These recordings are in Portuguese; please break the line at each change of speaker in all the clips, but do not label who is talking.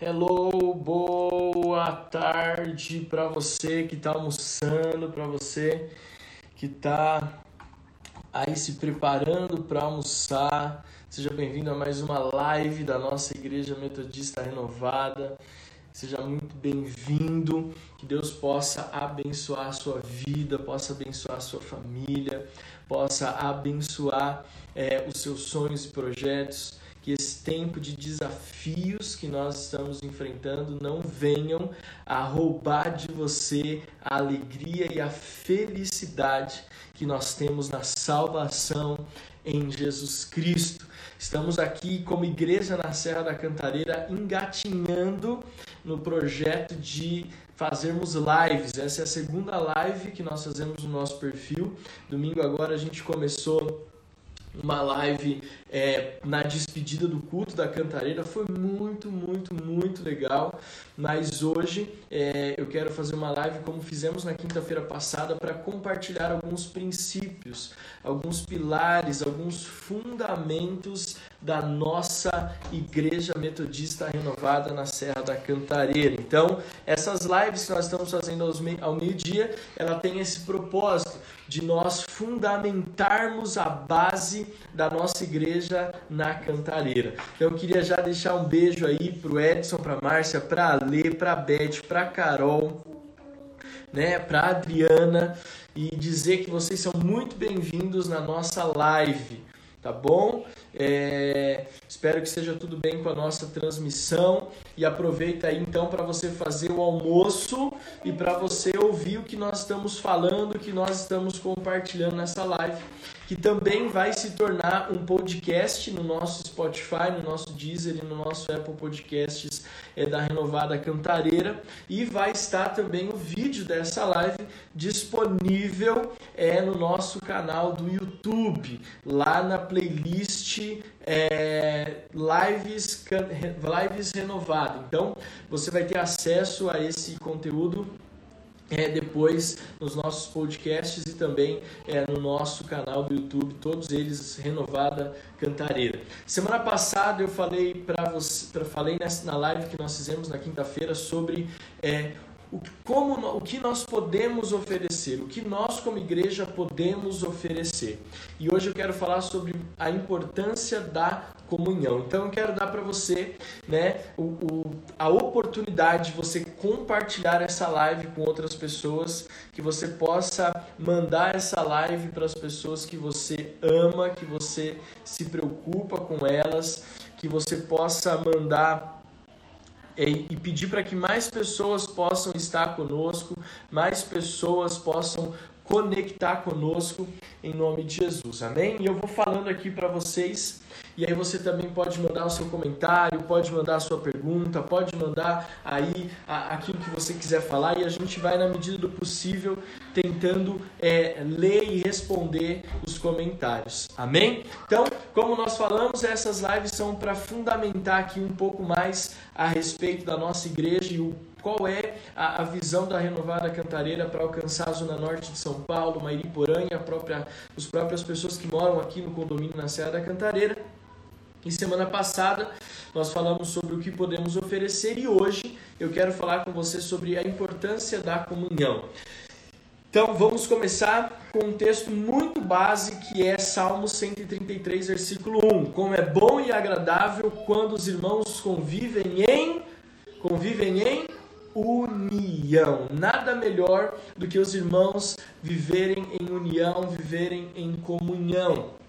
Hello, boa tarde para você que está almoçando, para você que está aí se preparando para almoçar. Seja bem-vindo a mais uma live da nossa Igreja Metodista Renovada. Seja muito bem-vindo. Que Deus possa abençoar a sua vida, possa abençoar a sua família, possa abençoar é, os seus sonhos e projetos que esse tempo de desafios que nós estamos enfrentando não venham a roubar de você a alegria e a felicidade que nós temos na salvação em Jesus Cristo. Estamos aqui como igreja na Serra da Cantareira engatinhando no projeto de fazermos lives. Essa é a segunda live que nós fazemos no nosso perfil. Domingo agora a gente começou uma live é, na despedida do culto da Cantareira. Foi muito, muito, muito legal. Mas hoje é, eu quero fazer uma live como fizemos na quinta-feira passada para compartilhar alguns princípios, alguns pilares, alguns fundamentos da nossa Igreja Metodista Renovada na Serra da Cantareira. Então, essas lives que nós estamos fazendo ao meio-dia, ela tem esse propósito de nós fundamentarmos a base da nossa igreja na Cantareira. Então eu queria já deixar um beijo aí pro Edson, pra Márcia, pra Lê, pra Beth, pra Carol, né, pra Adriana e dizer que vocês são muito bem-vindos na nossa live, tá bom? É, espero que esteja tudo bem com a nossa transmissão e aproveita aí então para você fazer o almoço e para você ouvir o que nós estamos falando, o que nós estamos compartilhando nessa live, que também vai se tornar um podcast no nosso Spotify, no nosso Deezer e no nosso Apple Podcasts é, da Renovada Cantareira. E vai estar também o vídeo dessa live disponível é, no nosso canal do YouTube, lá na playlist é, lives, lives renovado. Então você vai ter acesso a esse conteúdo é, depois nos nossos podcasts e também é, no nosso canal do YouTube, todos eles renovada Cantareira. Semana passada eu falei para você, pra, falei nessa, na live que nós fizemos na quinta-feira sobre é, o, como, o que nós podemos oferecer, o que nós como igreja podemos oferecer. E hoje eu quero falar sobre a importância da comunhão. Então eu quero dar para você né, o, o, a oportunidade de você compartilhar essa live com outras pessoas, que você possa mandar essa live para as pessoas que você ama, que você se preocupa com elas, que você possa mandar e pedir para que mais pessoas possam estar conosco, mais pessoas possam conectar conosco em nome de Jesus. Amém? E eu vou falando aqui para vocês e aí você também pode mandar o seu comentário, pode mandar a sua pergunta, pode mandar aí aquilo que você quiser falar e a gente vai, na medida do possível, tentando é, ler e responder os comentários. Amém? Então, como nós falamos, essas lives são para fundamentar aqui um pouco mais a respeito da nossa igreja e o qual é a, a, visão da Renovada Cantareira para alcançar a Zona Norte de São Paulo, Mairiporã e a própria, as próprias pessoas que moram aqui no condomínio na Serra da Cantareira. E semana passada nós falamos sobre o que podemos oferecer e hoje eu quero falar com você sobre a importância da comunhão. Então vamos começar com um texto muito base que é Salmo 133, versículo 1. Como é bom e agradável quando os irmãos convivem em convivem em união. Nada melhor do que os irmãos viverem em união, viverem em comunhão.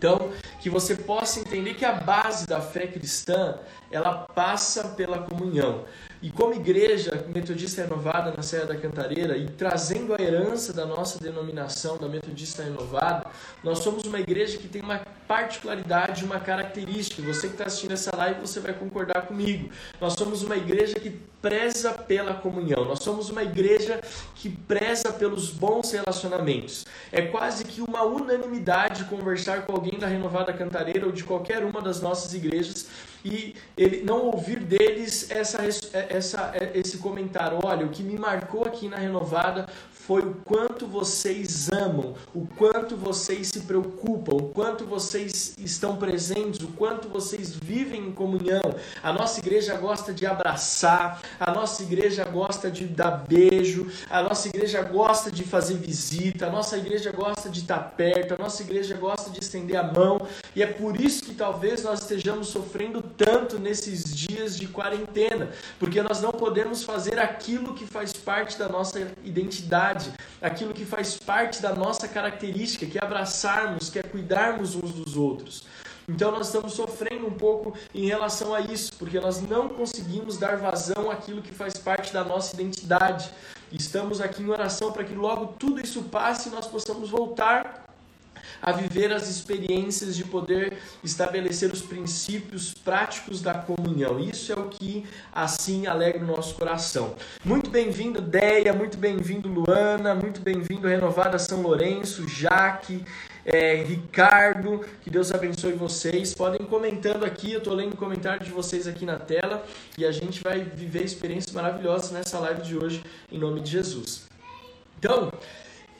Então, que você possa entender que a base da fé cristã, ela passa pela comunhão. E como igreja metodista renovada na Serra da Cantareira e trazendo a herança da nossa denominação, da metodista renovada, nós somos uma igreja que tem uma particularidade, uma característica. Você que está assistindo essa live, você vai concordar comigo. Nós somos uma igreja que preza pela comunhão. Nós somos uma igreja que preza pelos bons relacionamentos. É quase que uma unanimidade conversar com alguém da Renovada Cantareira ou de qualquer uma das nossas igrejas e ele não ouvir deles essa, essa, esse comentário. Olha, o que me marcou aqui na Renovada foi o quanto vocês amam, o quanto vocês se preocupam, o quanto vocês estão presentes, o quanto vocês vivem em comunhão. A nossa igreja gosta de abraçar, a nossa igreja gosta de dar beijo, a nossa igreja gosta de fazer visita, a nossa igreja gosta de estar perto, a nossa igreja gosta de estender a mão, e é por isso que talvez nós estejamos sofrendo tanto nesses dias de quarentena, porque nós não podemos fazer aquilo que faz parte da nossa identidade aquilo que faz parte da nossa característica, que é abraçarmos, que é cuidarmos uns dos outros. Então nós estamos sofrendo um pouco em relação a isso, porque nós não conseguimos dar vazão àquilo que faz parte da nossa identidade. Estamos aqui em oração para que logo tudo isso passe e nós possamos voltar a viver as experiências de poder estabelecer os princípios práticos da comunhão. Isso é o que assim alegra o nosso coração. Muito bem-vindo, Deia, muito bem-vindo, Luana, muito bem-vindo, Renovada São Lourenço, Jaque, é, Ricardo, que Deus abençoe vocês. Podem comentando aqui, eu estou lendo o comentário de vocês aqui na tela e a gente vai viver experiências maravilhosas nessa live de hoje, em nome de Jesus. Então,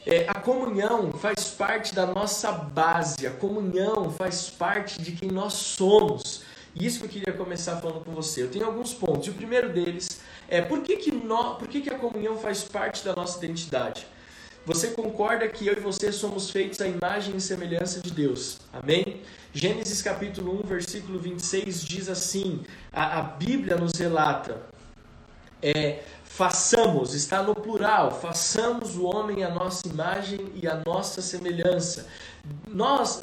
é, a comunhão faz parte da nossa base, a comunhão faz parte de quem nós somos. E isso que eu queria começar falando com você. Eu tenho alguns pontos. E o primeiro deles é por que, que, por que, que a comunhão faz parte da nossa identidade? Você concorda que eu e você somos feitos à imagem e semelhança de Deus? Amém? Gênesis capítulo 1, versículo 26 diz assim: a, a Bíblia nos relata. É, Façamos, está no plural, façamos o homem a nossa imagem e a nossa semelhança. Nós,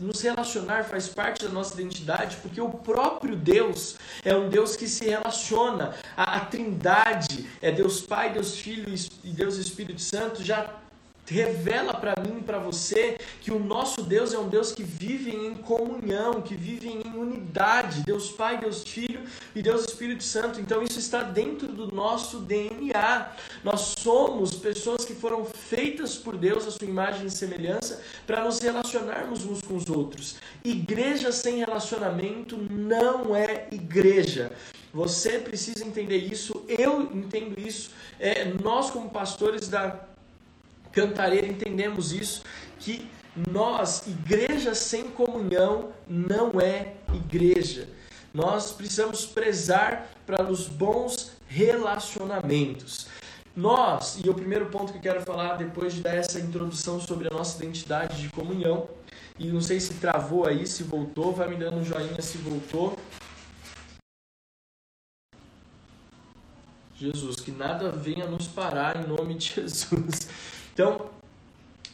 nos relacionar faz parte da nossa identidade, porque o próprio Deus é um Deus que se relaciona. A, a Trindade é Deus Pai, Deus Filho e Deus Espírito Santo já revela para mim e para você que o nosso Deus é um Deus que vive em comunhão, que vive em unidade, Deus Pai, Deus Filho e Deus Espírito Santo. Então isso está dentro do nosso DNA. Nós somos pessoas que foram feitas por Deus a sua imagem e semelhança para nos relacionarmos uns com os outros. Igreja sem relacionamento não é igreja. Você precisa entender isso, eu entendo isso. É, nós, como pastores da Cantareira entendemos isso, que nós, igreja sem comunhão, não é igreja. Nós precisamos prezar para os bons relacionamentos. Nós, e o primeiro ponto que eu quero falar depois de dar essa introdução sobre a nossa identidade de comunhão, e não sei se travou aí, se voltou, vai me dando um joinha se voltou. Jesus, que nada venha nos parar em nome de Jesus. Então,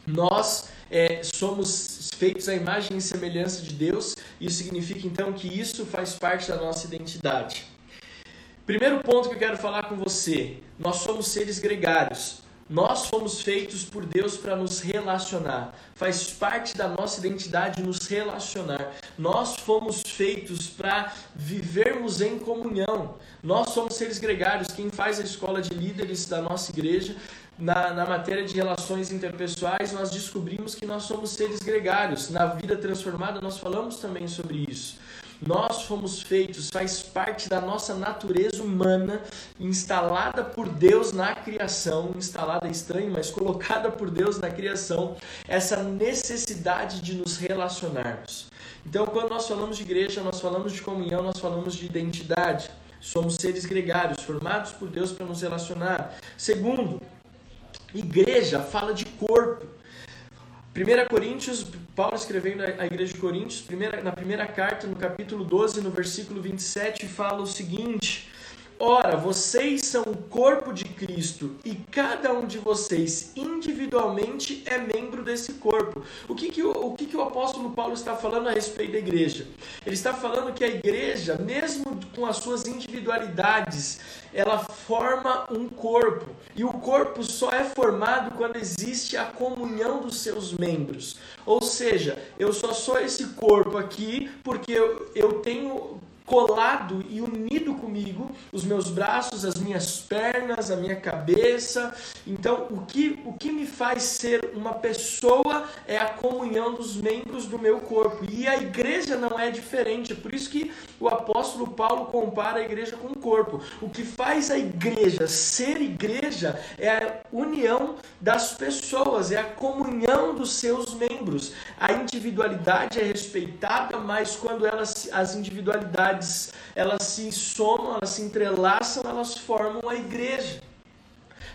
nós é, somos feitos à imagem e semelhança de Deus, isso significa então que isso faz parte da nossa identidade. Primeiro ponto que eu quero falar com você: nós somos seres gregários. Nós fomos feitos por Deus para nos relacionar. Faz parte da nossa identidade nos relacionar. Nós fomos feitos para vivermos em comunhão. Nós somos seres gregários. Quem faz a escola de líderes da nossa igreja na, na matéria de relações interpessoais, nós descobrimos que nós somos seres gregários. Na vida transformada, nós falamos também sobre isso. Nós fomos feitos, faz parte da nossa natureza humana, instalada por Deus na criação, instalada é estranho, mas colocada por Deus na criação, essa necessidade de nos relacionarmos. Então, quando nós falamos de igreja, nós falamos de comunhão, nós falamos de identidade. Somos seres gregários, formados por Deus para nos relacionar. Segundo, Igreja fala de corpo. 1 Coríntios, Paulo escrevendo à igreja de Coríntios, primeira, na primeira carta, no capítulo 12, no versículo 27, fala o seguinte: Ora, vocês são o corpo de Cristo e cada um de vocês individualmente é membro desse corpo. O que, que, o, o, que, que o apóstolo Paulo está falando a respeito da igreja? Ele está falando que a igreja, mesmo com as suas individualidades, ela forma um corpo. E o corpo só é formado quando existe a comunhão dos seus membros. Ou seja, eu só sou esse corpo aqui porque eu, eu tenho colado e unido comigo, os meus braços, as minhas pernas, a minha cabeça. Então, o que, o que me faz ser uma pessoa é a comunhão dos membros do meu corpo. E a igreja não é diferente. Por isso que o apóstolo Paulo compara a igreja com o corpo. O que faz a igreja ser igreja é a união das pessoas, é a comunhão dos seus membros. A individualidade é respeitada, mas quando elas, as individualidades elas se somam, elas se entrelaçam, elas formam a igreja.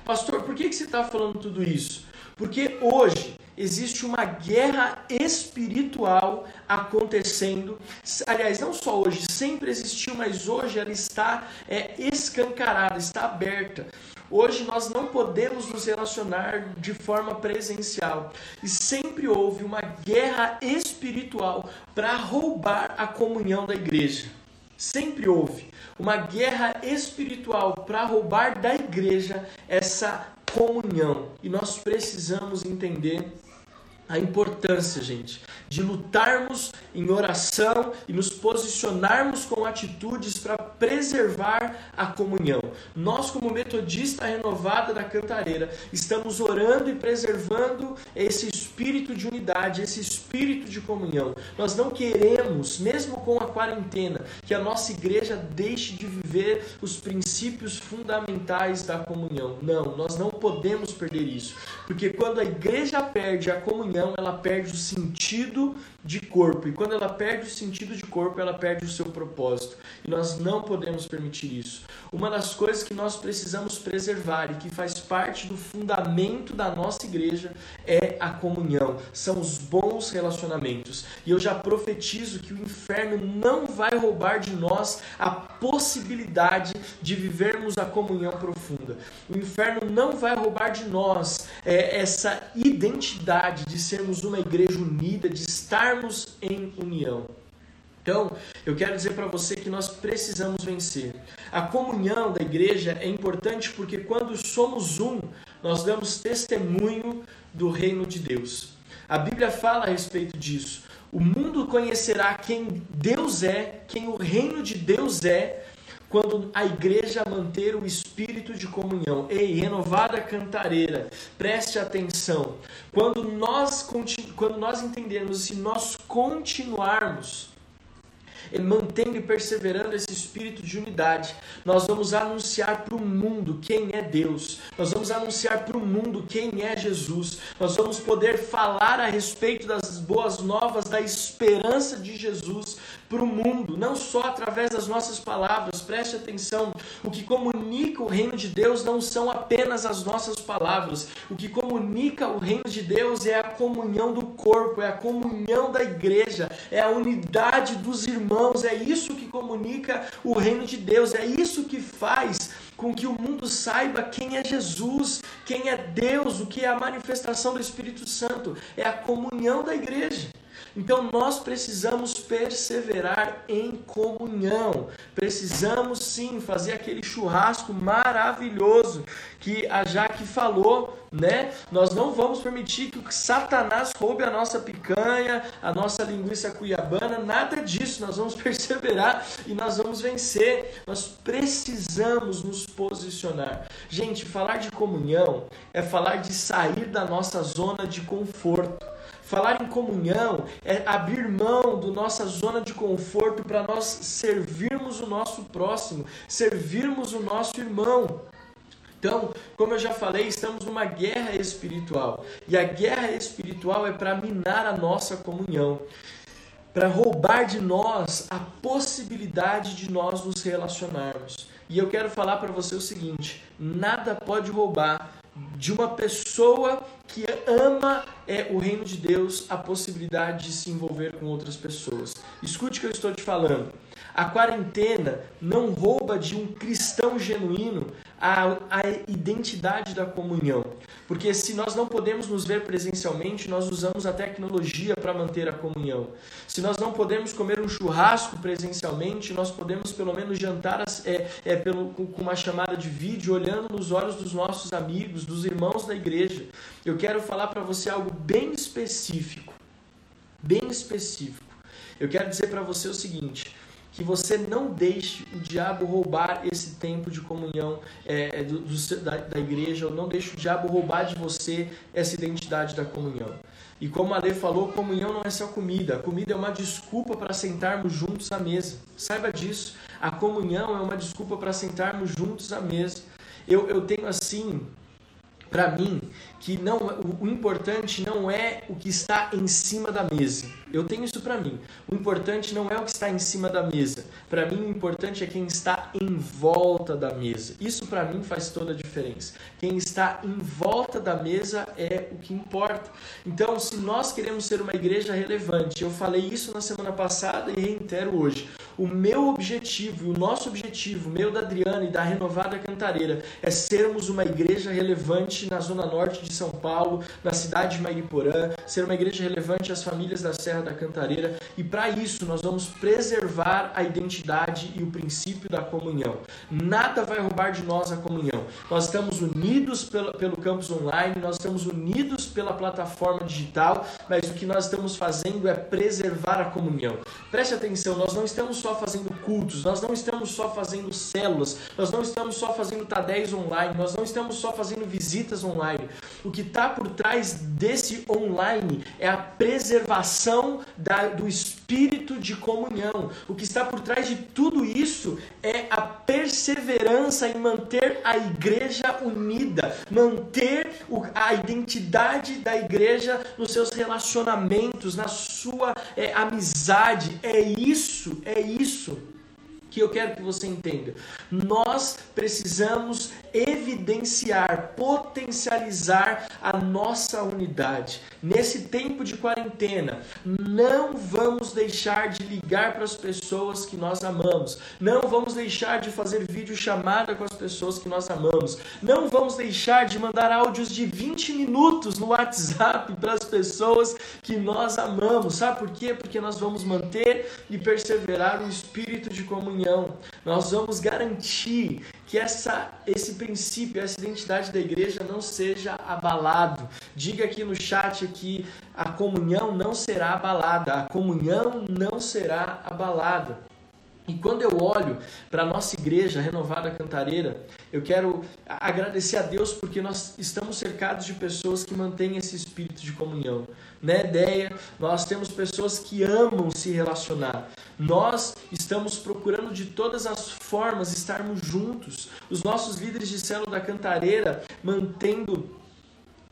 Pastor, por que, que você está falando tudo isso? Porque hoje existe uma guerra espiritual acontecendo. Aliás, não só hoje, sempre existiu, mas hoje ela está é, escancarada, está aberta. Hoje nós não podemos nos relacionar de forma presencial. E sempre houve uma guerra espiritual para roubar a comunhão da igreja. Sempre houve uma guerra espiritual para roubar da igreja essa comunhão. E nós precisamos entender a importância, gente, de lutarmos em oração e nos posicionarmos com atitudes para preservar a comunhão. Nós, como metodista renovada da Cantareira, estamos orando e preservando esse espírito de unidade, esse espírito de comunhão. Nós não queremos, mesmo com a quarentena, que a nossa igreja deixe de viver os princípios fundamentais da comunhão. Não, nós não podemos perder isso, porque quando a igreja perde a comunhão, ela perde o sentido sentido de corpo. E quando ela perde o sentido de corpo, ela perde o seu propósito. E nós não podemos permitir isso. Uma das coisas que nós precisamos preservar e que faz parte do fundamento da nossa igreja é a comunhão, são os bons relacionamentos. E eu já profetizo que o inferno não vai roubar de nós a possibilidade de vivermos a comunhão profunda. O inferno não vai roubar de nós é, essa identidade de sermos uma igreja unida, de estarmos em união. Então, eu quero dizer para você que nós precisamos vencer. A comunhão da igreja é importante porque quando somos um, nós damos testemunho do reino de Deus. A Bíblia fala a respeito disso. O mundo conhecerá quem Deus é, quem o reino de Deus é, quando a igreja manter o espírito de comunhão. Ei, renovada cantareira, preste atenção. Quando nós, quando nós entendermos, se nós continuarmos mantendo e perseverando esse espírito de unidade, nós vamos anunciar para o mundo quem é Deus, nós vamos anunciar para o mundo quem é Jesus, nós vamos poder falar a respeito das boas novas, da esperança de Jesus para o mundo, não só através das nossas palavras, preste atenção, o que comunica o reino de Deus não são apenas as nossas palavras, o que comunica o reino de Deus é a comunhão do corpo, é a comunhão da igreja, é a unidade dos irmãos, é isso que comunica o reino de Deus, é isso que faz com que o mundo saiba quem é Jesus, quem é Deus, o que é a manifestação do Espírito Santo, é a comunhão da igreja. Então nós precisamos perseverar em comunhão. Precisamos sim fazer aquele churrasco maravilhoso que a Jaque falou, né? Nós não vamos permitir que Satanás roube a nossa picanha, a nossa linguiça cuiabana, nada disso. Nós vamos perseverar e nós vamos vencer. Nós precisamos nos posicionar. Gente, falar de comunhão é falar de sair da nossa zona de conforto. Falar em comunhão é abrir mão da nossa zona de conforto para nós servirmos o nosso próximo, servirmos o nosso irmão. Então, como eu já falei, estamos numa guerra espiritual. E a guerra espiritual é para minar a nossa comunhão, para roubar de nós a possibilidade de nós nos relacionarmos. E eu quero falar para você o seguinte: nada pode roubar de uma pessoa que ama é, o reino de Deus a possibilidade de se envolver com outras pessoas. Escute o que eu estou te falando. A quarentena não rouba de um cristão genuíno a, a identidade da comunhão. Porque se nós não podemos nos ver presencialmente, nós usamos a tecnologia para manter a comunhão. Se nós não podemos comer um churrasco presencialmente, nós podemos pelo menos jantar é, é, pelo, com uma chamada de vídeo, olhando nos olhos dos nossos amigos, dos irmãos da igreja. Eu quero falar para você algo bem específico. Bem específico. Eu quero dizer para você o seguinte: que você não deixe o diabo roubar esse tempo de comunhão é, do, do, da, da igreja, ou não deixe o diabo roubar de você essa identidade da comunhão. E como a Lê falou, comunhão não é só comida. A comida é uma desculpa para sentarmos juntos à mesa. Saiba disso. A comunhão é uma desculpa para sentarmos juntos à mesa. Eu, eu tenho assim para mim que não o importante não é o que está em cima da mesa. Eu tenho isso para mim. O importante não é o que está em cima da mesa. Para mim o importante é quem está em volta da mesa. Isso para mim faz toda a diferença. Quem está em volta da mesa é o que importa. Então, se nós queremos ser uma igreja relevante, eu falei isso na semana passada e reitero hoje. O meu objetivo o nosso objetivo, meu da Adriana e da Renovada Cantareira, é sermos uma igreja relevante na zona norte de São Paulo, na cidade de Mariporã, ser uma igreja relevante às famílias da Serra da Cantareira. E para isso nós vamos preservar a identidade e o princípio da comunhão. Nada vai roubar de nós a comunhão. Nós estamos unidos pelo, pelo campus online, nós estamos unidos pela plataforma digital, mas o que nós estamos fazendo é preservar a comunhão. Preste atenção, nós não estamos só fazendo cultos, nós não estamos só fazendo células, nós não estamos só fazendo tadéis online, nós não estamos só fazendo visitas online. O que está por trás desse online é a preservação da, do espírito de comunhão. O que está por trás de tudo isso é a perseverança em manter a igreja unida, manter o, a identidade da igreja nos seus relacionamentos, na sua é, amizade. É isso, é isso que eu quero que você entenda. Nós precisamos evidenciar, potencializar a nossa unidade. Nesse tempo de quarentena, não vamos deixar de ligar para as pessoas que nós amamos. Não vamos deixar de fazer vídeo chamada com as pessoas que nós amamos. Não vamos deixar de mandar áudios de 20 minutos no WhatsApp para as pessoas que nós amamos. Sabe por quê? Porque nós vamos manter e perseverar o espírito de comunhão. Nós vamos garantir que essa, esse princípio, essa identidade da igreja não seja abalado. Diga aqui no chat que a comunhão não será abalada, a comunhão não será abalada. E quando eu olho para a nossa igreja renovada cantareira, eu quero agradecer a Deus porque nós estamos cercados de pessoas que mantêm esse espírito de comunhão. Na ideia, nós temos pessoas que amam se relacionar. Nós estamos procurando de todas as formas estarmos juntos. Os nossos líderes de célula da cantareira mantendo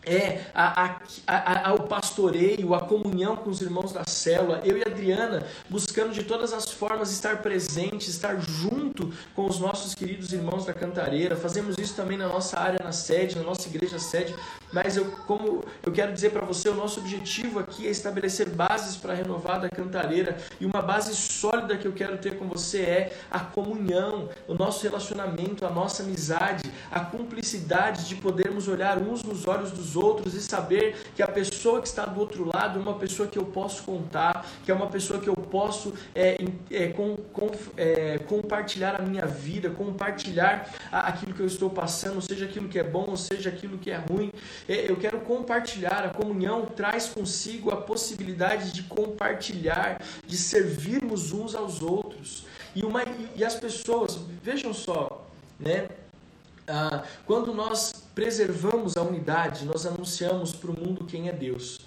é a, a, a, pastoreio, a comunhão com os irmãos da célula, eu e Adriana buscando de todas as formas estar presente, estar junto com os nossos queridos irmãos da Cantareira. Fazemos isso também na nossa área, na sede, na nossa igreja sede. Mas eu, como eu quero dizer para você, o nosso objetivo aqui é estabelecer bases para a renovada Cantareira e uma base sólida que eu quero ter com você é a comunhão, o nosso relacionamento, a nossa amizade, a cumplicidade de podermos olhar uns nos olhos dos outros e saber que a pessoa que está do outro lado é uma pessoa que eu posso contar, que é uma pessoa que eu posso é, é, com, com, é, compartilhar a minha vida, compartilhar aquilo que eu estou passando, seja aquilo que é bom, seja aquilo que é ruim. É, eu quero compartilhar. A comunhão traz consigo a possibilidade de compartilhar, de servirmos uns aos outros. E, uma, e as pessoas, vejam só, né? Ah, quando nós preservamos a unidade, nós anunciamos para o mundo quem é Deus.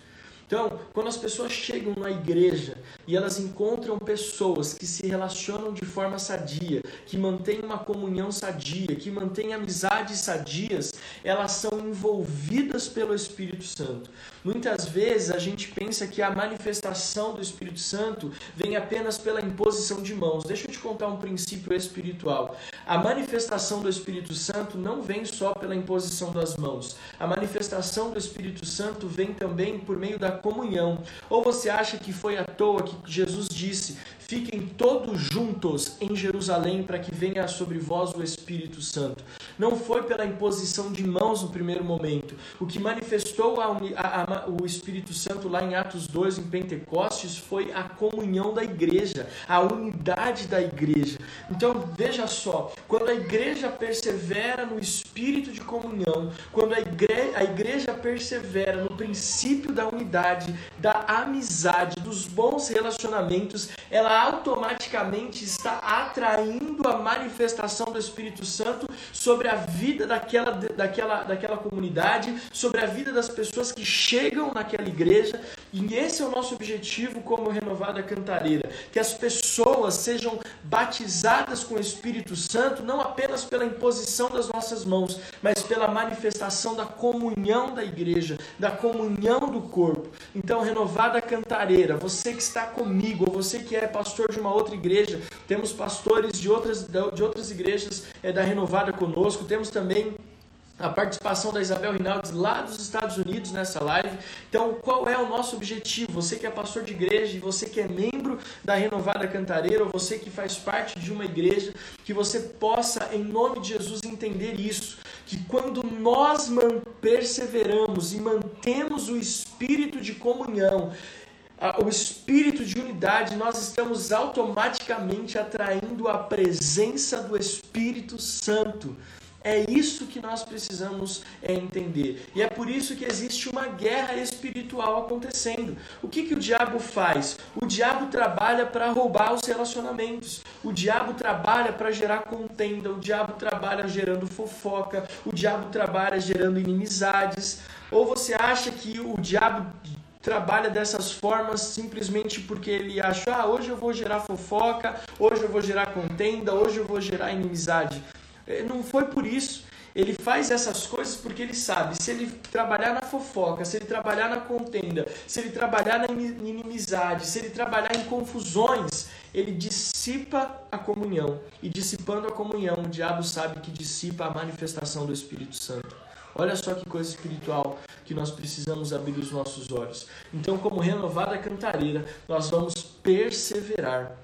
Então, quando as pessoas chegam na igreja e elas encontram pessoas que se relacionam de forma sadia, que mantêm uma comunhão sadia, que mantêm amizades sadias, elas são envolvidas pelo Espírito Santo. Muitas vezes a gente pensa que a manifestação do Espírito Santo vem apenas pela imposição de mãos. Deixa eu te contar um princípio espiritual. A manifestação do Espírito Santo não vem só pela imposição das mãos. A manifestação do Espírito Santo vem também por meio da comunhão. Ou você acha que foi à toa que Jesus disse: Fiquem todos juntos em Jerusalém para que venha sobre vós o Espírito Santo. Não foi pela imposição de mãos no primeiro momento. O que manifestou a, a, a, o Espírito Santo lá em Atos 2, em Pentecostes, foi a comunhão da igreja, a unidade da igreja. Então veja só, quando a igreja persevera no espírito de comunhão, quando a igreja, a igreja persevera no princípio da unidade, da amizade, dos bons relacionamentos, ela automaticamente está atraindo a manifestação do Espírito Santo sobre a vida daquela, daquela, daquela comunidade, sobre a vida das pessoas que chegam naquela igreja. E esse é o nosso objetivo como Renovada Cantareira: que as pessoas sejam batizadas com o Espírito Santo, não apenas pela imposição das nossas mãos, mas pela manifestação da comunhão da igreja, da comunhão do corpo. Então, Renovada Cantareira, você que está comigo, ou você que é pastor de uma outra igreja, temos pastores de outras, de outras igrejas é, da Renovada conosco, temos também a participação da Isabel Rinaldi lá dos Estados Unidos nessa live. Então, qual é o nosso objetivo? Você que é pastor de igreja você que é membro da Renovada Cantareira, ou você que faz parte de uma igreja, que você possa, em nome de Jesus, entender isso. Que quando nós perseveramos e mantemos o espírito de comunhão, o espírito de unidade, nós estamos automaticamente atraindo a presença do Espírito Santo. É isso que nós precisamos é, entender. E é por isso que existe uma guerra espiritual acontecendo. O que, que o diabo faz? O diabo trabalha para roubar os relacionamentos. O diabo trabalha para gerar contenda. O diabo trabalha gerando fofoca. O diabo trabalha gerando inimizades. Ou você acha que o diabo trabalha dessas formas simplesmente porque ele acha, ah, hoje eu vou gerar fofoca, hoje eu vou gerar contenda, hoje eu vou gerar inimizade. É, não foi por isso. Ele faz essas coisas porque ele sabe, se ele trabalhar na fofoca, se ele trabalhar na contenda, se ele trabalhar na inimizade, se ele trabalhar em confusões, ele dissipa a comunhão. E dissipando a comunhão, o diabo sabe que dissipa a manifestação do Espírito Santo. Olha só que coisa espiritual que nós precisamos abrir os nossos olhos. Então, como renovada cantareira, nós vamos perseverar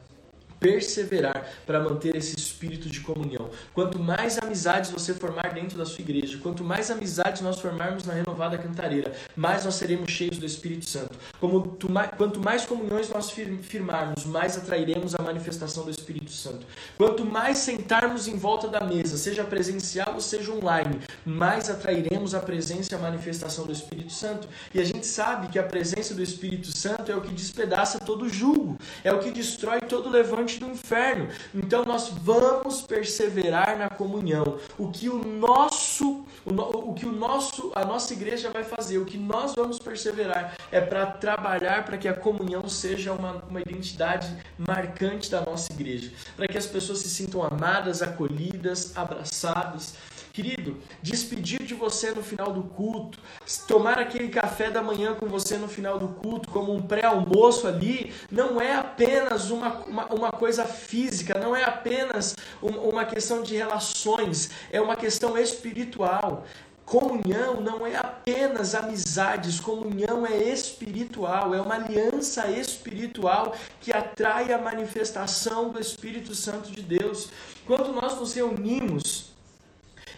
perseverar para manter esse espírito de comunhão. Quanto mais amizades você formar dentro da sua igreja, quanto mais amizades nós formarmos na renovada cantareira, mais nós seremos cheios do Espírito Santo. Quanto mais comunhões nós firmarmos, mais atrairemos a manifestação do Espírito Santo. Quanto mais sentarmos em volta da mesa, seja presencial ou seja online, mais atrairemos a presença e a manifestação do Espírito Santo. E a gente sabe que a presença do Espírito Santo é o que despedaça todo julgo, é o que destrói todo levante do inferno. Então nós vamos perseverar na comunhão. O que o nosso, o, que o nosso, a nossa igreja vai fazer, o que nós vamos perseverar é para trabalhar para que a comunhão seja uma, uma identidade marcante da nossa igreja, para que as pessoas se sintam amadas, acolhidas, abraçadas. Querido, despedir de você no final do culto, tomar aquele café da manhã com você no final do culto, como um pré-almoço ali, não é apenas uma, uma, uma, coisa física, não é apenas uma questão de relações, é uma questão espiritual. Comunhão não é apenas amizades, comunhão é espiritual, é uma aliança espiritual que atrai a manifestação do Espírito Santo de Deus. Quando nós nos reunimos,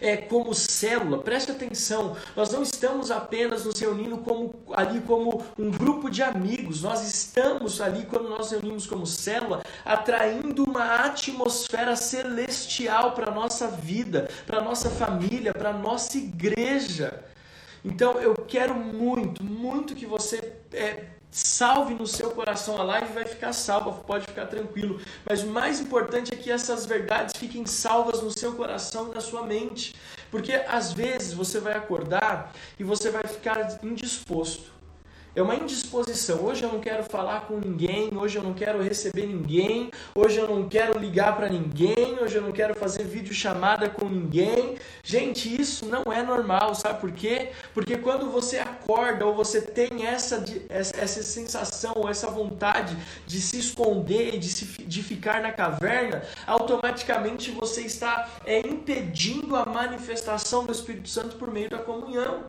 é, como célula, preste atenção, nós não estamos apenas nos reunindo como, ali como um grupo de amigos, nós estamos ali, quando nós reunimos como célula, atraindo uma atmosfera celestial para a nossa vida, para a nossa família, para a nossa igreja. Então eu quero muito, muito que você é, salve no seu coração. A live vai ficar salva, pode ficar tranquilo. Mas o mais importante é que essas verdades fiquem salvas no seu coração e na sua mente. Porque às vezes você vai acordar e você vai ficar indisposto. É uma indisposição. Hoje eu não quero falar com ninguém, hoje eu não quero receber ninguém, hoje eu não quero ligar para ninguém, hoje eu não quero fazer vídeo chamada com ninguém. Gente, isso não é normal, sabe por quê? Porque quando você acorda ou você tem essa, essa sensação ou essa vontade de se esconder, de, se, de ficar na caverna, automaticamente você está é, impedindo a manifestação do Espírito Santo por meio da comunhão.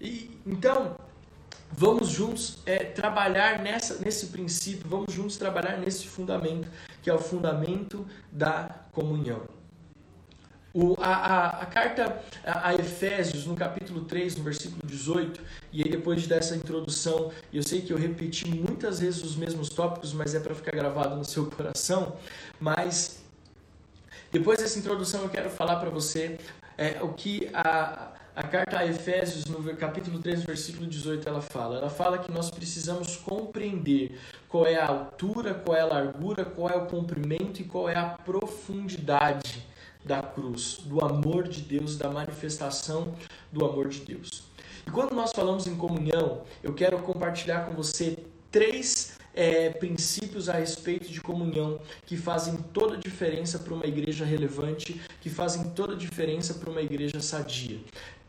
E, então, Vamos juntos é, trabalhar nessa, nesse princípio, vamos juntos trabalhar nesse fundamento, que é o fundamento da comunhão. O, a, a, a, carta a, Efésios, no capítulo 3, no versículo 18, e aí depois dessa introdução, eu sei que eu repeti muitas vezes os mesmos tópicos, mas é para ficar gravado no seu coração, mas depois dessa introdução eu quero falar para você é, o que a, a carta a Efésios, no capítulo 3, versículo 18, ela fala. Ela fala que nós precisamos compreender qual é a altura, qual é a largura, qual é o comprimento e qual é a profundidade da cruz, do amor de Deus, da manifestação do amor de Deus. E quando nós falamos em comunhão, eu quero compartilhar com você três é, princípios a respeito de comunhão que fazem toda a diferença para uma igreja relevante, que fazem toda a diferença para uma igreja sadia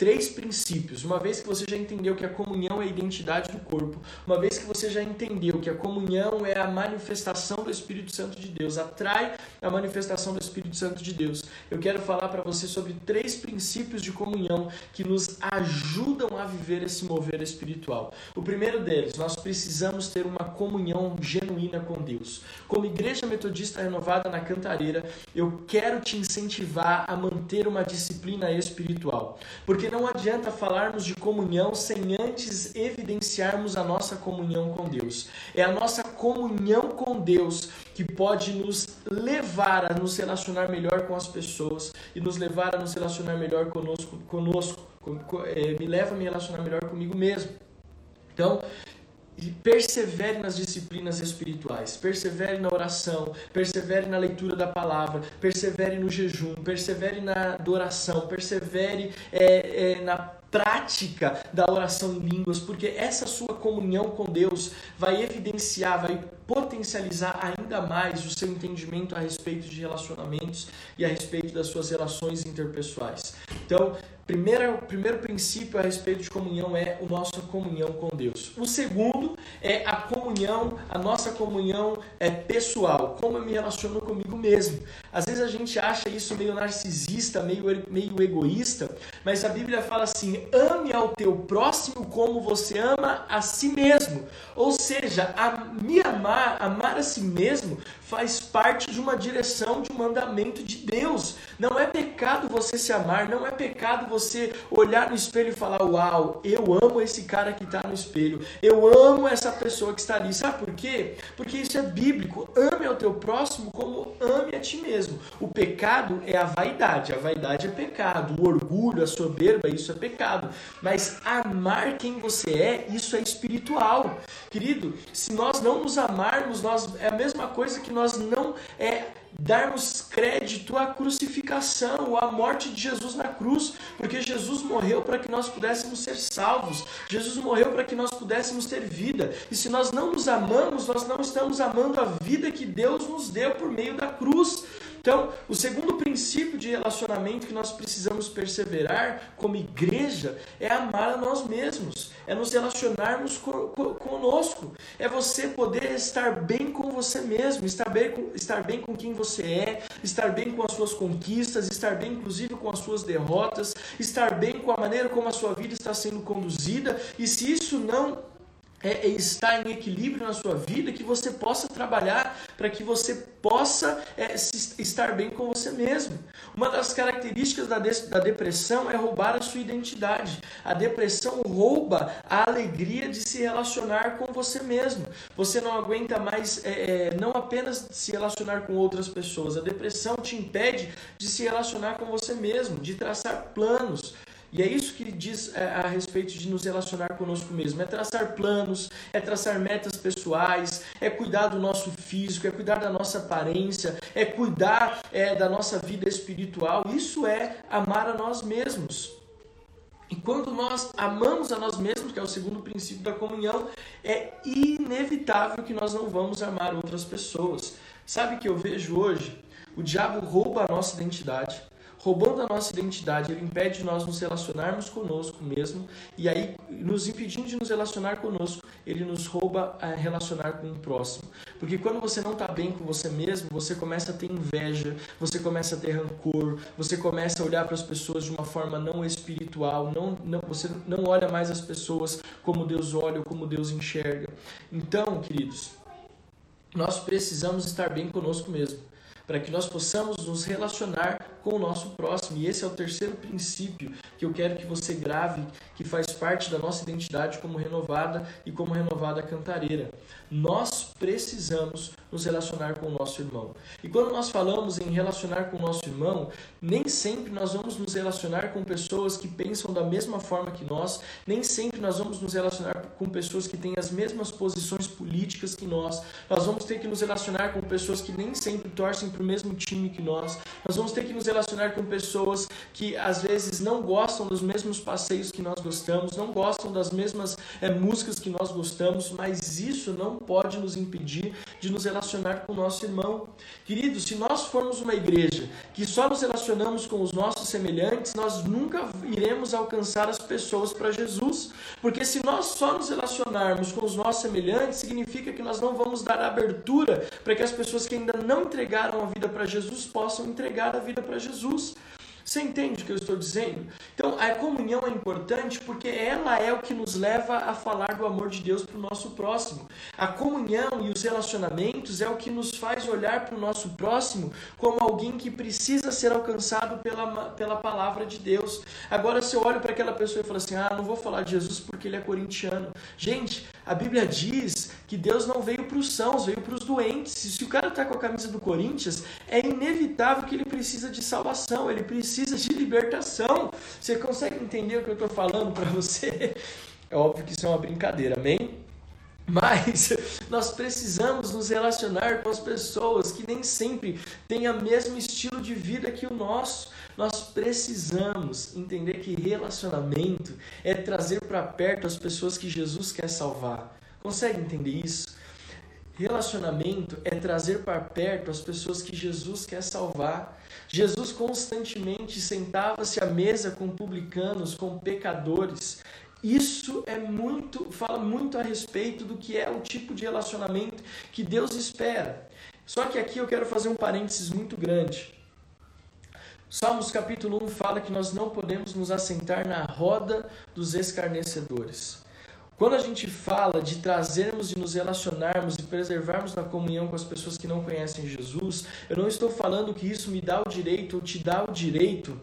três princípios. Uma vez que você já entendeu que a comunhão é a identidade do corpo, uma vez que você já entendeu que a comunhão é a manifestação do Espírito Santo de Deus, atrai a manifestação do Espírito Santo de Deus, eu quero falar para você sobre três princípios de comunhão que nos ajudam a viver esse mover espiritual. O primeiro deles, nós precisamos ter uma comunhão genuína com Deus. Como Igreja Metodista Renovada na Cantareira, eu quero te incentivar a manter uma disciplina espiritual. Porque não adianta falarmos de comunhão sem antes evidenciarmos a nossa comunhão com Deus. É a nossa comunhão com Deus que pode nos levar a nos relacionar melhor com as pessoas e nos levar a nos relacionar melhor conosco, conosco é, me leva a me relacionar melhor comigo mesmo. Então, persevere nas disciplinas espirituais, persevere na oração, persevere na leitura da palavra, persevere no jejum, persevere na adoração, persevere é, é, na prática da oração em línguas, porque essa sua comunhão com Deus vai evidenciar, vai potencializar ainda mais o seu entendimento a respeito de relacionamentos e a respeito das suas relações interpessoais. Então, Primeiro, primeiro princípio a respeito de comunhão é a nossa comunhão com Deus. O segundo é a comunhão, a nossa comunhão é pessoal, como eu me relaciono comigo mesmo. Às vezes a gente acha isso meio narcisista, meio, meio egoísta, mas a Bíblia fala assim: ame ao teu próximo como você ama a si mesmo. Ou seja, a me amar, amar a si mesmo, faz parte de uma direção, de um mandamento de Deus. Não é pecado você se amar, não é pecado você olhar no espelho e falar: Uau, eu amo esse cara que está no espelho, eu amo essa pessoa que está ali. Sabe por quê? Porque isso é bíblico. Ame ao teu próximo como ame a ti mesmo. O pecado é a vaidade, a vaidade é pecado. O orgulho, a soberba, isso é pecado. Mas amar quem você é, isso é espiritual. Querido, se nós não nos amarmos, nós é a mesma coisa que nós não é darmos crédito à crucificação, à morte de Jesus na cruz, porque Jesus morreu para que nós pudéssemos ser salvos, Jesus morreu para que nós pudéssemos ter vida, e se nós não nos amamos, nós não estamos amando a vida que Deus nos deu por meio da cruz. Então, o segundo princípio de relacionamento que nós precisamos perseverar como igreja é amar a nós mesmos, é nos relacionarmos conosco, é você poder estar bem com você mesmo, estar bem, com, estar bem com quem você é, estar bem com as suas conquistas, estar bem inclusive com as suas derrotas, estar bem com a maneira como a sua vida está sendo conduzida, e se isso não é, é estar em equilíbrio na sua vida, que você possa trabalhar para que você possa é, se, estar bem com você mesmo. Uma das características da, de, da depressão é roubar a sua identidade. A depressão rouba a alegria de se relacionar com você mesmo. Você não aguenta mais, é, é não apenas se relacionar com outras pessoas, a depressão te impede de se relacionar com você mesmo, de traçar planos e é isso que diz é, a respeito de nos relacionar conosco mesmo: é traçar planos, é traçar metas pessoais, é cuidar do nosso físico, é cuidar da nossa aparência, é cuidar é, da nossa vida espiritual. Isso é amar a nós mesmos. E quando nós amamos a nós mesmos, que é o segundo princípio da comunhão, é inevitável que nós não vamos amar outras pessoas. Sabe o que eu vejo hoje? O diabo rouba a nossa identidade roubando a nossa identidade, ele impede de nós nos relacionarmos conosco mesmo, e aí, nos impedindo de nos relacionar conosco, ele nos rouba a relacionar com o próximo. Porque quando você não está bem com você mesmo, você começa a ter inveja, você começa a ter rancor, você começa a olhar para as pessoas de uma forma não espiritual, não, não, você não olha mais as pessoas como Deus olha ou como Deus enxerga. Então, queridos, nós precisamos estar bem conosco mesmo. para que nós possamos nos relacionar com o nosso próximo. E esse é o terceiro princípio que eu quero que você grave, que faz parte da nossa identidade como renovada e como renovada cantareira. Nós precisamos nos relacionar com o nosso irmão. E quando nós falamos em relacionar com o nosso irmão, nem sempre nós vamos nos relacionar com pessoas que pensam da mesma forma que nós, nem sempre nós vamos nos relacionar com pessoas que têm as mesmas posições políticas que nós. Nós vamos ter que nos relacionar com pessoas que nem sempre torcem para o mesmo time que nós. Nós vamos ter que nos relacionar com pessoas que às vezes não gostam dos mesmos passeios que nós gostamos, não gostam das mesmas é, músicas que nós gostamos, mas isso não pode nos impedir de nos relacionar com o nosso irmão. Querido, se nós formos uma igreja que só nos relacionamos com os nossos semelhantes, nós nunca iremos alcançar as pessoas para Jesus. Porque se nós só nos relacionarmos com os nossos semelhantes, significa que nós não vamos dar abertura para que as pessoas que ainda não entregaram a vida para Jesus possam entregar a vida para Jesus. Você entende o que eu estou dizendo? Então, a comunhão é importante porque ela é o que nos leva a falar do amor de Deus para o nosso próximo. A comunhão e os relacionamentos é o que nos faz olhar para o nosso próximo como alguém que precisa ser alcançado pela, pela palavra de Deus. Agora, se eu olho para aquela pessoa e falo assim: ah, não vou falar de Jesus porque ele é corintiano. Gente, a Bíblia diz que Deus não veio para os sãos, veio para os doentes. Se o cara está com a camisa do Corinthians, é inevitável que ele precisa de salvação, ele precisa de libertação. Você consegue entender o que eu estou falando para você? É óbvio que isso é uma brincadeira, amém? Mas nós precisamos nos relacionar com as pessoas que nem sempre têm o mesmo estilo de vida que o nosso. Nós precisamos entender que relacionamento é trazer para perto as pessoas que Jesus quer salvar. Consegue entender isso? Relacionamento é trazer para perto as pessoas que Jesus quer salvar. Jesus constantemente sentava-se à mesa com publicanos, com pecadores. Isso é muito, fala muito a respeito do que é o tipo de relacionamento que Deus espera. Só que aqui eu quero fazer um parênteses muito grande. Salmos capítulo 1 fala que nós não podemos nos assentar na roda dos escarnecedores. Quando a gente fala de trazermos e nos relacionarmos e preservarmos na comunhão com as pessoas que não conhecem Jesus, eu não estou falando que isso me dá o direito ou te dá o direito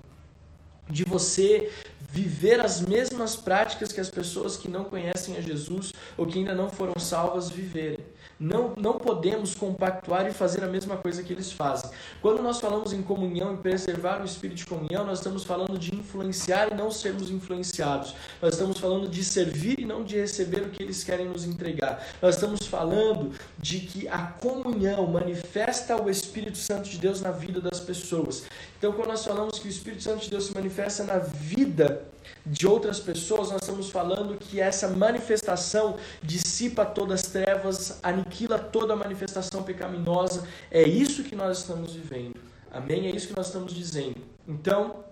de você viver as mesmas práticas que as pessoas que não conhecem a Jesus ou que ainda não foram salvas viverem. Não, não podemos compactuar e fazer a mesma coisa que eles fazem. Quando nós falamos em comunhão e preservar o espírito de comunhão, nós estamos falando de influenciar e não sermos influenciados. Nós estamos falando de servir e não de receber o que eles querem nos entregar. Nós estamos falando de que a comunhão manifesta o Espírito Santo de Deus na vida das pessoas. Então, quando nós falamos que o Espírito Santo de Deus se manifesta na vida de outras pessoas, nós estamos falando que essa manifestação dissipa todas as trevas, aniquila toda a manifestação pecaminosa. É isso que nós estamos vivendo. Amém? É isso que nós estamos dizendo. Então,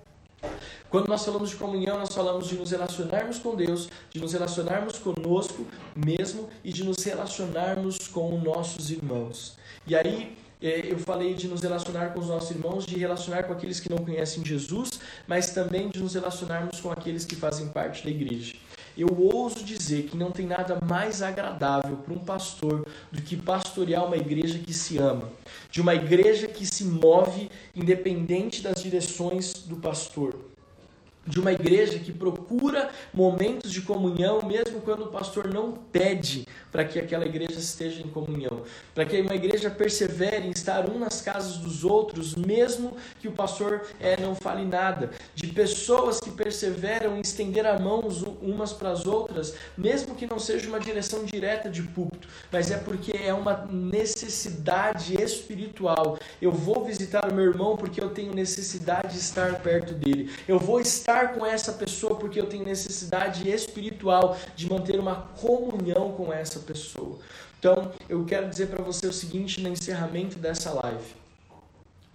quando nós falamos de comunhão, nós falamos de nos relacionarmos com Deus, de nos relacionarmos conosco mesmo e de nos relacionarmos com nossos irmãos. E aí, eu falei de nos relacionar com os nossos irmãos, de relacionar com aqueles que não conhecem Jesus, mas também de nos relacionarmos com aqueles que fazem parte da igreja. Eu ouso dizer que não tem nada mais agradável para um pastor do que pastorear uma igreja que se ama, de uma igreja que se move independente das direções do pastor de uma igreja que procura momentos de comunhão, mesmo quando o pastor não pede para que aquela igreja esteja em comunhão. Para que uma igreja persevere em estar um nas casas dos outros, mesmo que o pastor é, não fale nada. De pessoas que perseveram em estender a mão umas para as outras, mesmo que não seja uma direção direta de púlpito, mas é porque é uma necessidade espiritual. Eu vou visitar o meu irmão porque eu tenho necessidade de estar perto dele. Eu vou estar estar com essa pessoa porque eu tenho necessidade espiritual de manter uma comunhão com essa pessoa. Então, eu quero dizer para você o seguinte no encerramento dessa live.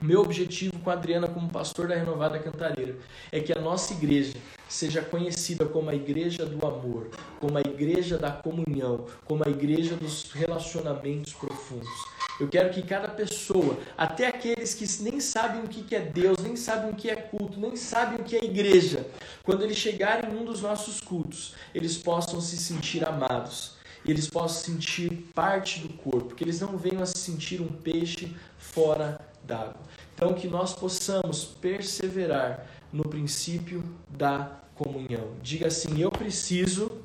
Meu objetivo com a Adriana como pastor da Renovada Cantareira é que a nossa igreja seja conhecida como a igreja do amor, como a igreja da comunhão, como a igreja dos relacionamentos profundos. Eu quero que cada pessoa, até aqueles que nem sabem o que é Deus, nem sabem o que é culto, nem sabem o que é igreja, quando eles chegarem em um dos nossos cultos, eles possam se sentir amados. E eles possam sentir parte do corpo, que eles não venham a se sentir um peixe fora d'água. Então, que nós possamos perseverar no princípio da comunhão. Diga assim: eu preciso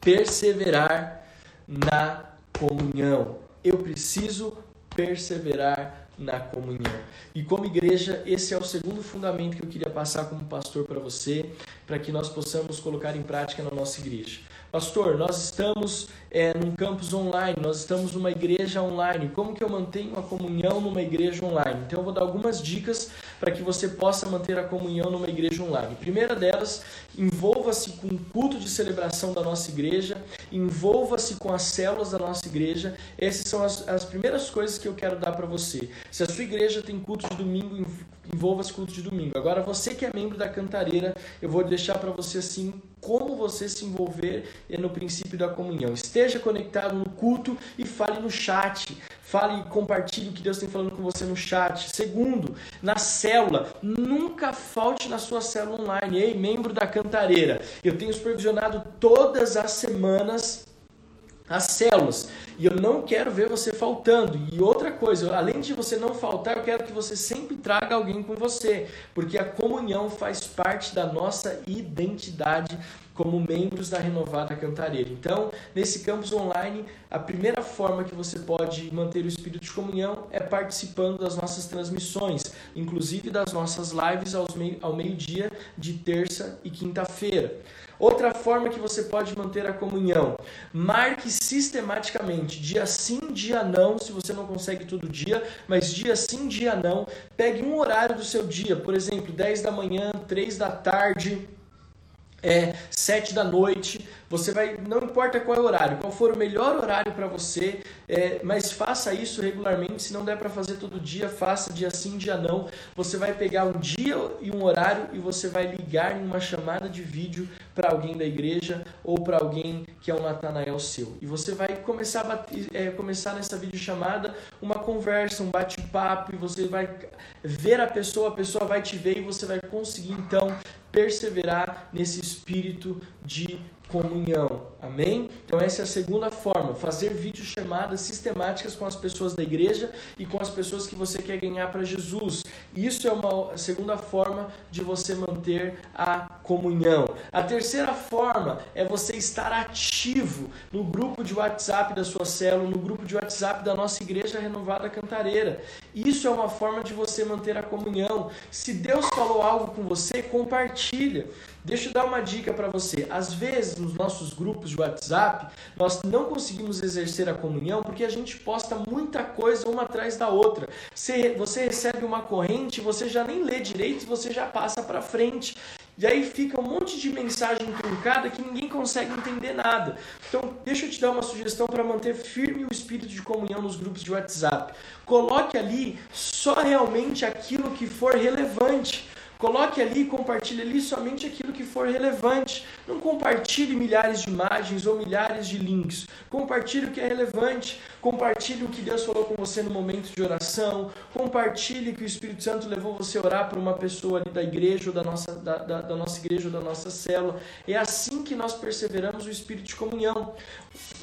perseverar na comunhão. Eu preciso perseverar na comunhão. E como igreja, esse é o segundo fundamento que eu queria passar como pastor para você, para que nós possamos colocar em prática na nossa igreja. Pastor, nós estamos é, num campus online, nós estamos numa igreja online. Como que eu mantenho a comunhão numa igreja online? Então eu vou dar algumas dicas para que você possa manter a comunhão numa igreja online. primeira delas, envolva-se com o culto de celebração da nossa igreja, envolva-se com as células da nossa igreja. Essas são as, as primeiras coisas que eu quero dar para você. Se a sua igreja tem culto de domingo, envolva-se culto de domingo. Agora, você que é membro da cantareira, eu vou deixar para você assim como você se envolver no princípio da comunhão. Esteja conectado no culto e fale no chat. Fale e compartilhe o que Deus tem falando com você no chat. Segundo, na célula, nunca falte na sua célula online. Ei, membro da cantareira, eu tenho supervisionado todas as semanas as células. E eu não quero ver você faltando. E outra coisa, além de você não faltar, eu quero que você sempre traga alguém com você, porque a comunhão faz parte da nossa identidade como membros da Renovada Cantareira. Então, nesse campus online, a primeira forma que você pode manter o espírito de comunhão é participando das nossas transmissões, inclusive das nossas lives ao meio-dia de terça e quinta-feira. Outra forma que você pode manter a comunhão, marque sistematicamente, dia sim, dia não, se você não consegue todo dia, mas dia sim, dia não, pegue um horário do seu dia, por exemplo, 10 da manhã, 3 da tarde, é, sete da noite, você vai, não importa qual é o horário, qual for o melhor horário para você, é, mas faça isso regularmente. Se não der para fazer todo dia, faça dia sim, dia não. Você vai pegar um dia e um horário e você vai ligar em uma chamada de vídeo para alguém da igreja ou para alguém que é um Natanael seu. E você vai começar, a bater, é, começar nessa videochamada uma conversa, um bate-papo, e você vai ver a pessoa, a pessoa vai te ver e você vai conseguir então perseverar nesse espírito de comunhão. Amém? Então essa é a segunda forma, fazer videochamadas sistemáticas com as pessoas da igreja e com as pessoas que você quer ganhar para Jesus. Isso é uma segunda forma de você manter a comunhão. A terceira forma é você estar ativo no grupo de WhatsApp da sua célula, no grupo de WhatsApp da nossa igreja renovada Cantareira. Isso é uma forma de você manter a comunhão. Se Deus falou algo com você, compartilha. Deixa eu dar uma dica para você. Às vezes, nos nossos grupos de WhatsApp, nós não conseguimos exercer a comunhão porque a gente posta muita coisa uma atrás da outra. Você, você recebe uma corrente, você já nem lê direito, você já passa para frente. E aí fica um monte de mensagem truncada que ninguém consegue entender nada. Então, deixa eu te dar uma sugestão para manter firme o espírito de comunhão nos grupos de WhatsApp. Coloque ali só realmente aquilo que for relevante. Coloque ali e compartilhe ali somente aquilo que for relevante. Não compartilhe milhares de imagens ou milhares de links. Compartilhe o que é relevante. Compartilhe o que Deus falou com você no momento de oração. Compartilhe que o Espírito Santo levou você a orar por uma pessoa ali da igreja ou da nossa, da, da, da nossa igreja ou da nossa célula. É assim que nós perseveramos o Espírito de comunhão.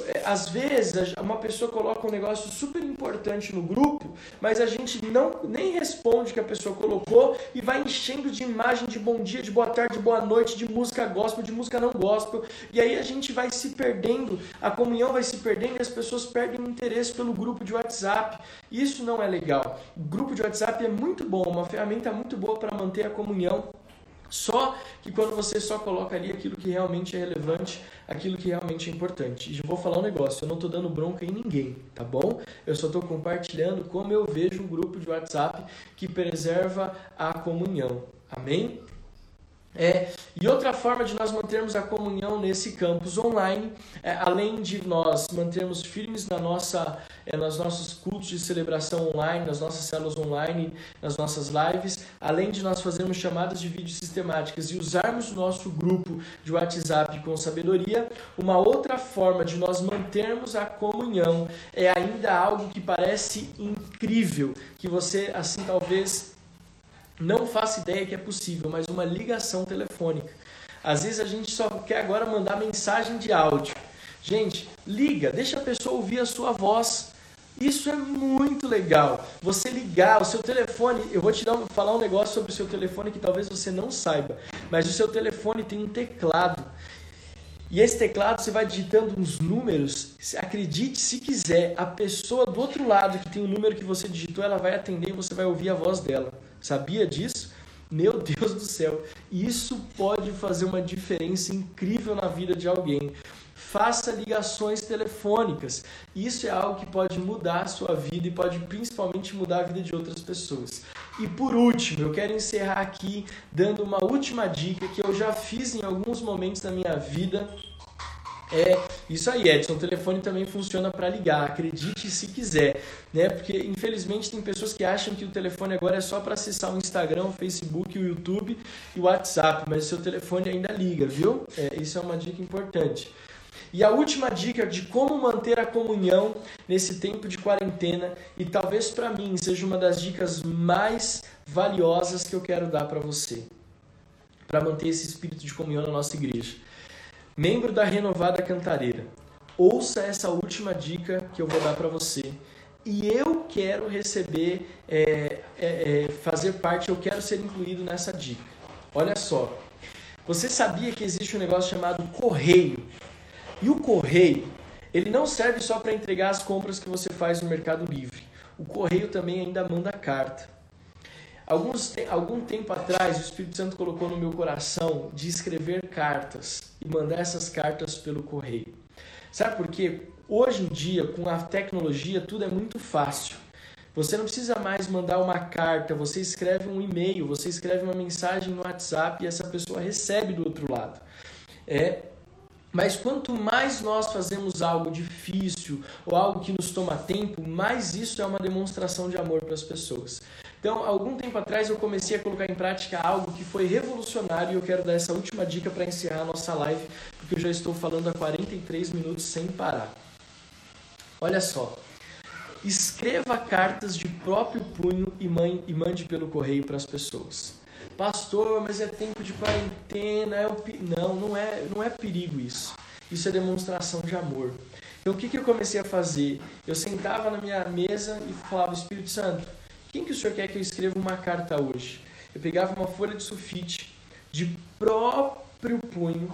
É, às vezes, uma pessoa coloca um negócio super importante no grupo, mas a gente não nem responde o que a pessoa colocou e vai enchendo de imagem de bom dia, de boa tarde, de boa noite, de música gospel, de música não gospel. E aí a gente vai se perdendo, a comunhão vai se perdendo e as pessoas perdem interesse pelo grupo de WhatsApp. Isso não é legal. O grupo de WhatsApp é muito bom, uma ferramenta muito boa para manter a comunhão. Só que quando você só coloca ali aquilo que realmente é relevante, aquilo que realmente é importante. E vou falar um negócio, eu não estou dando bronca em ninguém, tá bom? Eu só estou compartilhando como eu vejo um grupo de WhatsApp que preserva a comunhão. Amém? É, e outra forma de nós mantermos a comunhão nesse campus online, é, além de nós mantermos firmes na nossa, é, nos nossos cultos de celebração online, nas nossas células online, nas nossas lives, além de nós fazermos chamadas de vídeo sistemáticas e usarmos o nosso grupo de WhatsApp com sabedoria, uma outra forma de nós mantermos a comunhão é ainda algo que parece incrível, que você assim talvez não faço ideia que é possível, mas uma ligação telefônica. Às vezes a gente só quer agora mandar mensagem de áudio. Gente, liga, deixa a pessoa ouvir a sua voz. Isso é muito legal. Você ligar o seu telefone, eu vou te dar, falar um negócio sobre o seu telefone que talvez você não saiba, mas o seu telefone tem um teclado. E esse teclado você vai digitando uns números. Acredite se quiser, a pessoa do outro lado que tem o número que você digitou, ela vai atender e você vai ouvir a voz dela. Sabia disso? Meu Deus do céu, isso pode fazer uma diferença incrível na vida de alguém. Faça ligações telefônicas. Isso é algo que pode mudar a sua vida e pode principalmente mudar a vida de outras pessoas. E por último, eu quero encerrar aqui dando uma última dica que eu já fiz em alguns momentos da minha vida. É isso aí, Edson. O telefone também funciona para ligar, acredite se quiser, né? Porque infelizmente tem pessoas que acham que o telefone agora é só para acessar o Instagram, o Facebook, o YouTube e o WhatsApp, mas o seu telefone ainda liga, viu? É, isso é uma dica importante. E a última dica de como manter a comunhão nesse tempo de quarentena e talvez para mim seja uma das dicas mais valiosas que eu quero dar para você, para manter esse espírito de comunhão na nossa igreja. Membro da Renovada Cantareira, ouça essa última dica que eu vou dar para você. E eu quero receber, é, é, é, fazer parte, eu quero ser incluído nessa dica. Olha só, você sabia que existe um negócio chamado correio? E o correio, ele não serve só para entregar as compras que você faz no Mercado Livre. O correio também ainda manda carta. Alguns, algum tempo atrás, o Espírito Santo colocou no meu coração de escrever cartas e mandar essas cartas pelo correio. Sabe por quê? Hoje em dia, com a tecnologia, tudo é muito fácil. Você não precisa mais mandar uma carta, você escreve um e-mail, você escreve uma mensagem no WhatsApp e essa pessoa recebe do outro lado. É, mas quanto mais nós fazemos algo difícil ou algo que nos toma tempo, mais isso é uma demonstração de amor para as pessoas. Então, algum tempo atrás eu comecei a colocar em prática algo que foi revolucionário e eu quero dar essa última dica para encerrar a nossa live, porque eu já estou falando há 43 minutos sem parar. Olha só. Escreva cartas de próprio punho e mande pelo correio para as pessoas. Pastor, mas é tempo de quarentena. É o... Não, não é, não é perigo isso. Isso é demonstração de amor. Então o que, que eu comecei a fazer? Eu sentava na minha mesa e falava, Espírito Santo, quem que o senhor quer que eu escreva uma carta hoje? Eu pegava uma folha de sulfite de próprio punho,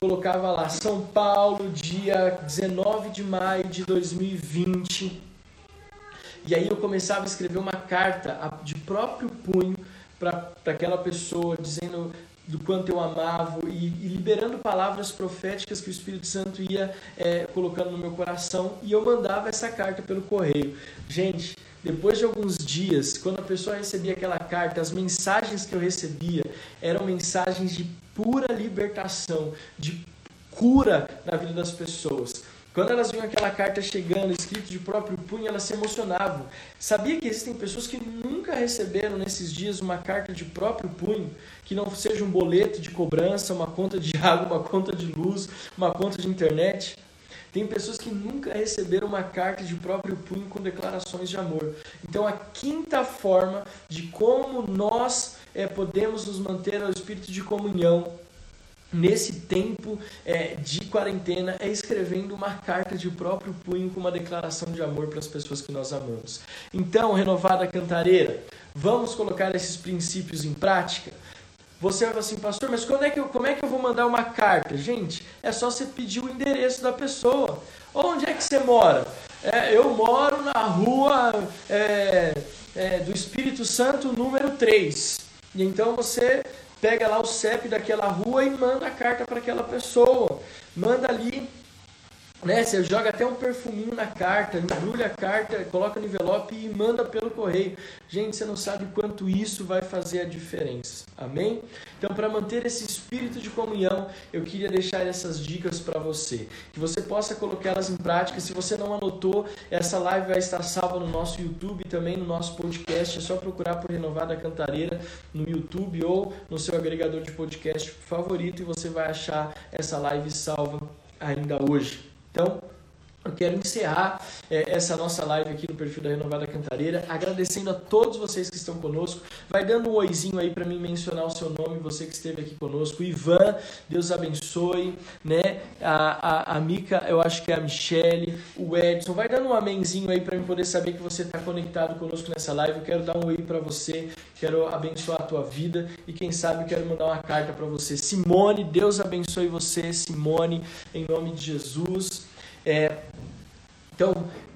colocava lá São Paulo, dia 19 de maio de 2020. E aí eu começava a escrever uma carta de próprio punho para aquela pessoa, dizendo do quanto eu amava e, e, liberando palavras proféticas que o Espírito Santo ia é, colocando no meu coração e eu mandava essa carta pelo correio. Gente, depois de alguns dias, quando a pessoa recebia aquela carta, as mensagens que eu recebia eram mensagens de pura libertação, de cura na vida das pessoas. Quando elas viam aquela carta chegando, escrito de próprio punho, elas se emocionavam. Sabia que existem pessoas que nunca receberam nesses dias uma carta de próprio punho, que não seja um boleto de cobrança, uma conta de água, uma conta de luz, uma conta de internet? Tem pessoas que nunca receberam uma carta de próprio punho com declarações de amor. Então, a quinta forma de como nós é, podemos nos manter ao espírito de comunhão nesse tempo é, de quarentena é escrevendo uma carta de próprio punho com uma declaração de amor para as pessoas que nós amamos. Então, renovada cantareira, vamos colocar esses princípios em prática? Você vai falar assim, pastor, mas quando é que eu, como é que eu vou mandar uma carta? Gente, é só você pedir o endereço da pessoa. Onde é que você mora? É, eu moro na rua é, é, do Espírito Santo, número 3. E então você pega lá o CEP daquela rua e manda a carta para aquela pessoa. Manda ali, né? Você joga até um perfuminho na carta, embrulha a carta, coloca no envelope e manda pelo correio. Gente, você não sabe quanto isso vai fazer a diferença. Amém? Então, para manter esse espírito de comunhão, eu queria deixar essas dicas para você, que você possa colocá-las em prática. Se você não anotou, essa live vai estar salva no nosso YouTube também no nosso podcast. É só procurar por Renovada Cantareira no YouTube ou no seu agregador de podcast favorito e você vai achar essa live salva ainda hoje. Então, Eu quero encerrar é, essa nossa live aqui no perfil da Renovada Cantareira, agradecendo a todos vocês que estão conosco. Vai dando um oizinho aí para mim mencionar o seu nome, você que esteve aqui conosco. Ivan, Deus abençoe, né? A, a, a Mica, eu acho que é a Michele, o Edson. Vai dando um amenzinho aí para mim poder saber que você está conectado conosco nessa live. Eu quero dar um oi para você, quero abençoar a tua vida e quem sabe eu quero mandar uma carta para você. Simone, Deus abençoe você, Simone, em nome de Jesus. É, então,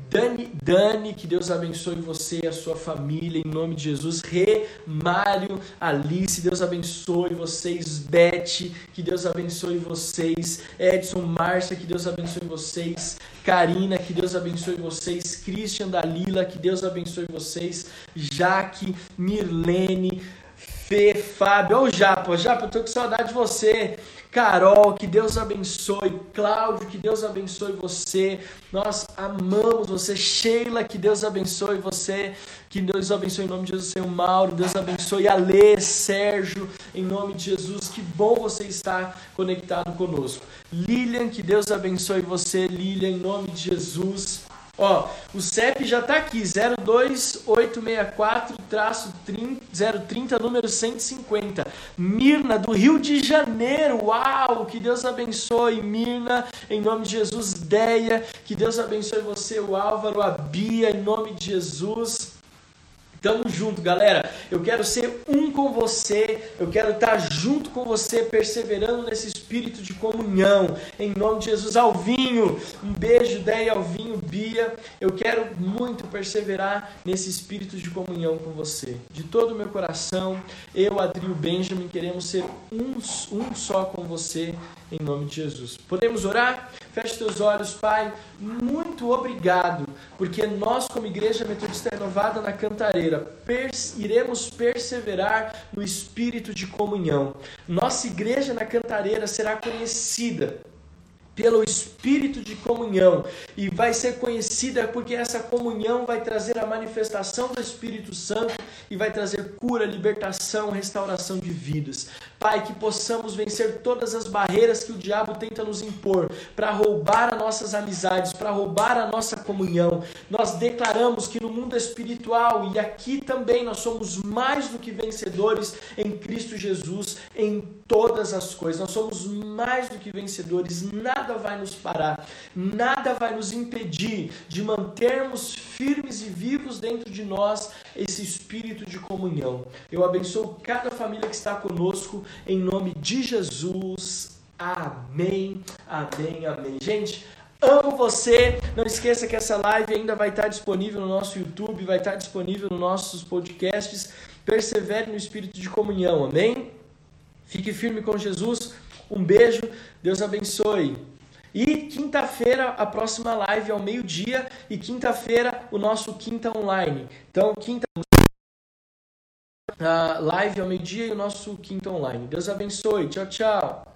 Dani, Dani, que Deus abençoe você e a sua família, em nome de Jesus. Rê, Mário, Alice, Deus abençoe vocês. Beth, que Deus abençoe vocês. Edson, Márcia, que Deus abençoe vocês. Karina, que Deus abençoe vocês. Christian, Dalila, que Deus abençoe vocês. Jaque, Mirlene, Fê, Fábio. Ô, Japa, Japa, eu tô com saudade de você. Carol, que Deus abençoe. Cláudio, que Deus abençoe você. Nós amamos você. Sheila, que Deus abençoe você. Que Deus abençoe em nome de Jesus, Senhor Mauro. Deus abençoe Alê, Sérgio, em nome de Jesus. Que bom você estar conectado conosco. Lilian, que Deus abençoe você. Lilian, em nome de Jesus. Ó, o CEP já está aqui, 02864-030, número 150. Mirna, do Rio de Janeiro. Uau, que Deus abençoe, Mirna, em nome de Jesus. Deia, que Deus abençoe você, o Álvaro, a Bia, em nome de Jesus. Tamo junto, galera. Eu quero ser um com você. Eu quero estar junto com você, perseverando nesse espírito de comunhão. Em nome de Jesus, Alvinho. Um beijo, Deia, Alvinho, Bia. Eu quero muito perseverar nesse espírito de comunhão com você. De todo o meu coração, eu, Adrio Benjamin, queremos ser um, um só com você. Em nome de Jesus. Podemos orar? Feche teus olhos, Pai. Muito obrigado, porque nós, como Igreja Metodista Renovada na Cantareira, pers iremos perseverar no espírito de comunhão. Nossa Igreja na Cantareira será conhecida pelo espírito de comunhão e vai ser conhecida porque essa comunhão vai trazer a manifestação do Espírito Santo e vai trazer cura, libertação, restauração de vidas. Pai, que possamos vencer todas as barreiras que o diabo tenta nos impor para roubar as nossas amizades, para roubar a nossa comunhão. Nós declaramos que no mundo espiritual e aqui também nós somos mais do que vencedores em Cristo Jesus em todas as coisas. Nós somos mais do que vencedores. Nada vai nos parar, nada vai nos impedir de mantermos firmes e vivos dentro de nós esse espírito de comunhão. Eu abençoo cada família que está conosco em nome de Jesus. Amém, amém, amém. Gente, amo você. Não esqueça que essa live ainda vai estar disponível no nosso YouTube, vai estar disponível nos nossos podcasts. Persevere no espírito de comunhão, amém? Fique firme com Jesus. Um beijo, Deus abençoe. E quinta-feira, a próxima live ao meio-dia. E quinta-feira, o nosso Quinta Online. Então, quinta a live ao meio-dia e o nosso Quinta Online. Deus abençoe. Tchau, tchau.